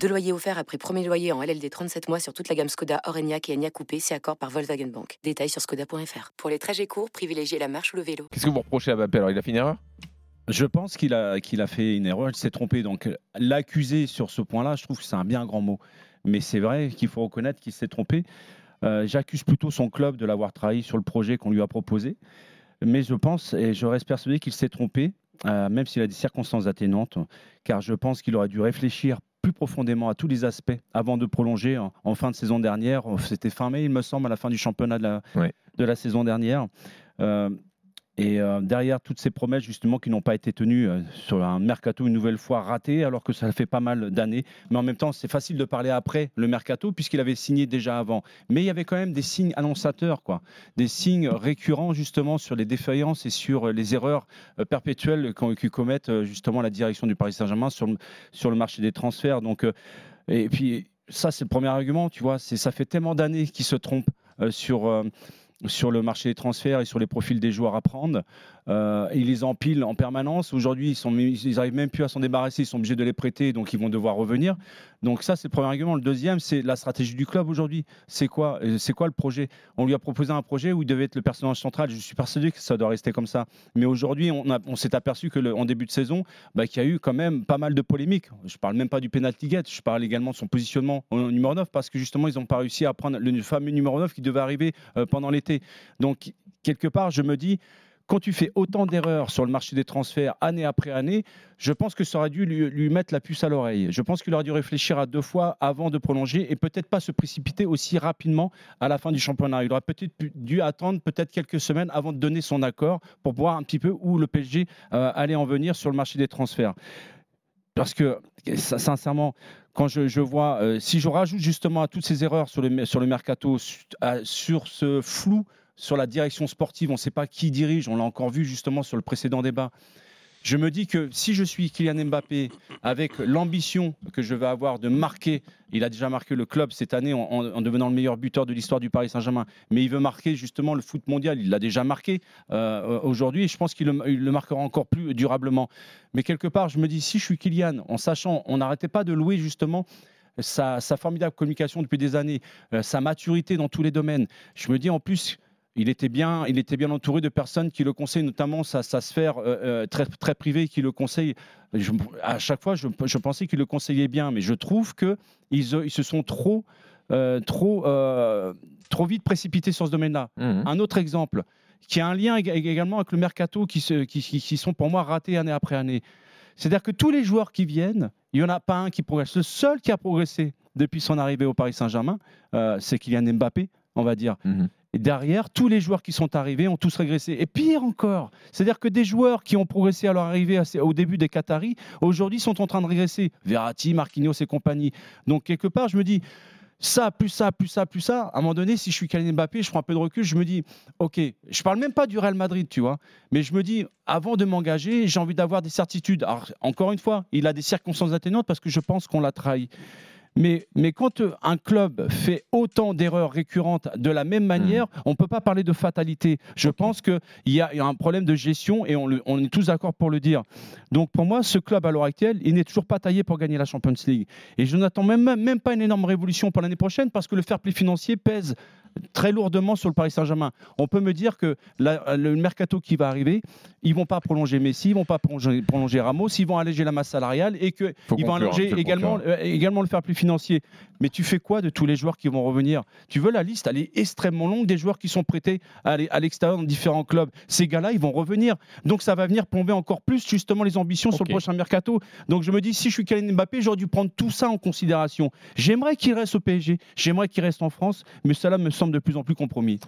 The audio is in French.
Deux loyers offerts après premier loyer en LLD 37 mois sur toute la gamme Skoda, Orenia et Enya Coupé, c'est accord par Volkswagen Bank. Détails sur skoda.fr. Pour les trajets courts, privilégiez la marche ou le vélo. Qu'est-ce que vous reprochez à Mbappé? Alors, il a fait une erreur? Je pense qu'il a, qu'il a fait une erreur, il s'est trompé. Donc l'accuser sur ce point-là, je trouve que c'est un bien grand mot. Mais c'est vrai qu'il faut reconnaître qu'il s'est trompé. Euh, J'accuse plutôt son club de l'avoir trahi sur le projet qu'on lui a proposé. Mais je pense et je reste persuadé qu'il s'est trompé, euh, même s'il a des circonstances atténuantes, car je pense qu'il aurait dû réfléchir plus profondément à tous les aspects avant de prolonger en, en fin de saison dernière. C'était fin mai, il me semble, à la fin du championnat de la, Ouais. de la saison dernière. Euh, et euh, derrière toutes ces promesses justement qui n'ont pas été tenues euh, sur un mercato une nouvelle fois raté, alors que ça fait pas mal d'années. Mais en même temps, c'est facile de parler après le mercato puisqu'il avait signé déjà avant. Mais il y avait quand même des signes annonçateurs, quoi, des signes récurrents justement sur les défaillances et sur euh, les erreurs euh, perpétuelles qu'on- que commettent justement la direction du Paris Saint-Germain sur, sur le marché des transferts. Donc, et puis ça, c'est le premier argument, tu vois. Ça fait tellement d'années qu'ils se trompent sur. Sur le marché des transferts et sur les profils des joueurs à prendre. Euh, ils les empilent en permanence. Aujourd'hui, ils sont, ils arrivent même plus à s'en débarrasser. Ils sont obligés de les prêter, donc ils vont devoir revenir. Donc ça, c'est le premier argument. Le deuxième, c'est la stratégie du club aujourd'hui. C'est quoi Euh, C'est quoi le projet? On lui a proposé un projet où il devait être le personnage central. Je suis persuadé que ça doit rester comme ça. Mais aujourd'hui, on, s'est aperçu que le- en début de saison, bah, qu'il y a eu quand même pas mal de polémiques. Je parle même pas du penalty gate. Je parle également de son positionnement au numéro 9 parce que justement, ils n'ont pas réussi à prendre le fameux numéro 9 qui devait arriver euh, pendant l'été. Donc quelque part, je me dis quand tu fais autant d'erreurs sur le marché des transferts année après année, je pense que ça aurait dû lui, mettre la puce à l'oreille. Je pense qu'il aurait dû réfléchir à deux fois avant de prolonger et peut-être pas se précipiter aussi rapidement à la fin du championnat. Il aurait peut-être dû attendre peut-être quelques semaines avant de donner son accord pour voir un petit peu où le PSG euh, allait en venir sur le marché des transferts. Parce que, sin- sincèrement, quand je, vois, euh, si je rajoute justement à toutes ces erreurs sur le, mercato, sur ce flou sur la direction sportive, on ne sait pas qui dirige, on l'a encore vu justement sur le précédent débat. Je me dis que si je suis Kylian Mbappé, avec l'ambition que je vais avoir de marquer, il a déjà marqué le club cette année en, en- en devenant le meilleur buteur de l'histoire du Paris Saint-Germain, mais il veut marquer justement le foot mondial, il l'a déjà marqué euh, aujourd'hui, et je pense qu'il le, marquera encore plus durablement. Mais quelque part, je me dis, si je suis Kylian, en sachant, on n'arrêtait pas de louer justement sa, sa formidable communication depuis des années, euh, sa maturité dans tous les domaines. Je me dis en plus, il était bien, il était bien entouré de personnes qui le conseillent, notamment sa, sa sphère euh, euh, très, très privée qui le conseille. Je- à chaque fois, je, je pensais qu'il le conseillait bien, mais je trouve que ils, se sont trop, euh, trop, euh, trop vite précipités sur ce domaine-là. Mhm. Un autre exemple qui a un lien ég- également avec le mercato qui, se- qui, qui- qui sont pour moi ratés année après année. C'est-à-dire que tous les joueurs qui viennent, il n'y en a pas un qui progresse. Le seul qui a progressé depuis son arrivée au Paris Saint-Germain, c'est Kylian Mbappé, on va dire. Mhm. Et derrière, tous les joueurs qui sont arrivés ont tous régressé. Et pire encore, c'est-à-dire que des joueurs qui ont progressé à leur arrivée au début des Qataris, aujourd'hui sont en train de régresser. Verratti, Marquinhos et compagnie. Donc quelque part, je me dis, ça, plus ça, plus ça, plus ça. À un moment donné, si je suis Kylian Mbappé, je prends un peu de recul, je me dis, ok, je parle même pas du Real Madrid, tu vois, mais je me dis, avant de m'engager, j'ai envie d'avoir des certitudes. Alors, encore une fois, il a des circonstances atténuantes parce que je pense qu'on l'a trahi. Mais, mais quand euh, un club fait autant d'erreurs récurrentes de la même manière, on ne peut pas parler de fatalité. Je pense qu'il y, a il y a un problème de gestion et on, le- on est tous d'accord pour le dire. Donc pour moi, ce club à l'heure actuelle, il n'est toujours pas taillé pour gagner la Champions League. Et je n'attends même, même pas une énorme révolution pour l'année prochaine parce que le fair play financier pèse très lourdement sur le Paris Saint-Germain. On peut me dire que la- le mercato qui va arriver, ils vont pas prolonger Messi, ils vont pas prolonger, prolonger Ramos, ils vont alléger la masse salariale et qu'ils vont conclure, alléger également, euh, également le fair play financier. Mais tu fais quoi de tous les joueurs qui vont revenir? Tu veux la liste, elle est extrêmement longue des joueurs qui sont prêtés à l'e- à l'extérieur dans différents clubs. Ces gars-là, ils vont revenir. Donc ça va venir plomber encore plus justement les ambitions sur le prochain mercato. Donc je me dis, si je suis Kylian Mbappé, j'aurais dû prendre tout ça en considération. J'aimerais qu'il reste au PSG, j'aimerais qu'il reste en France, mais cela me de plus en plus compromis.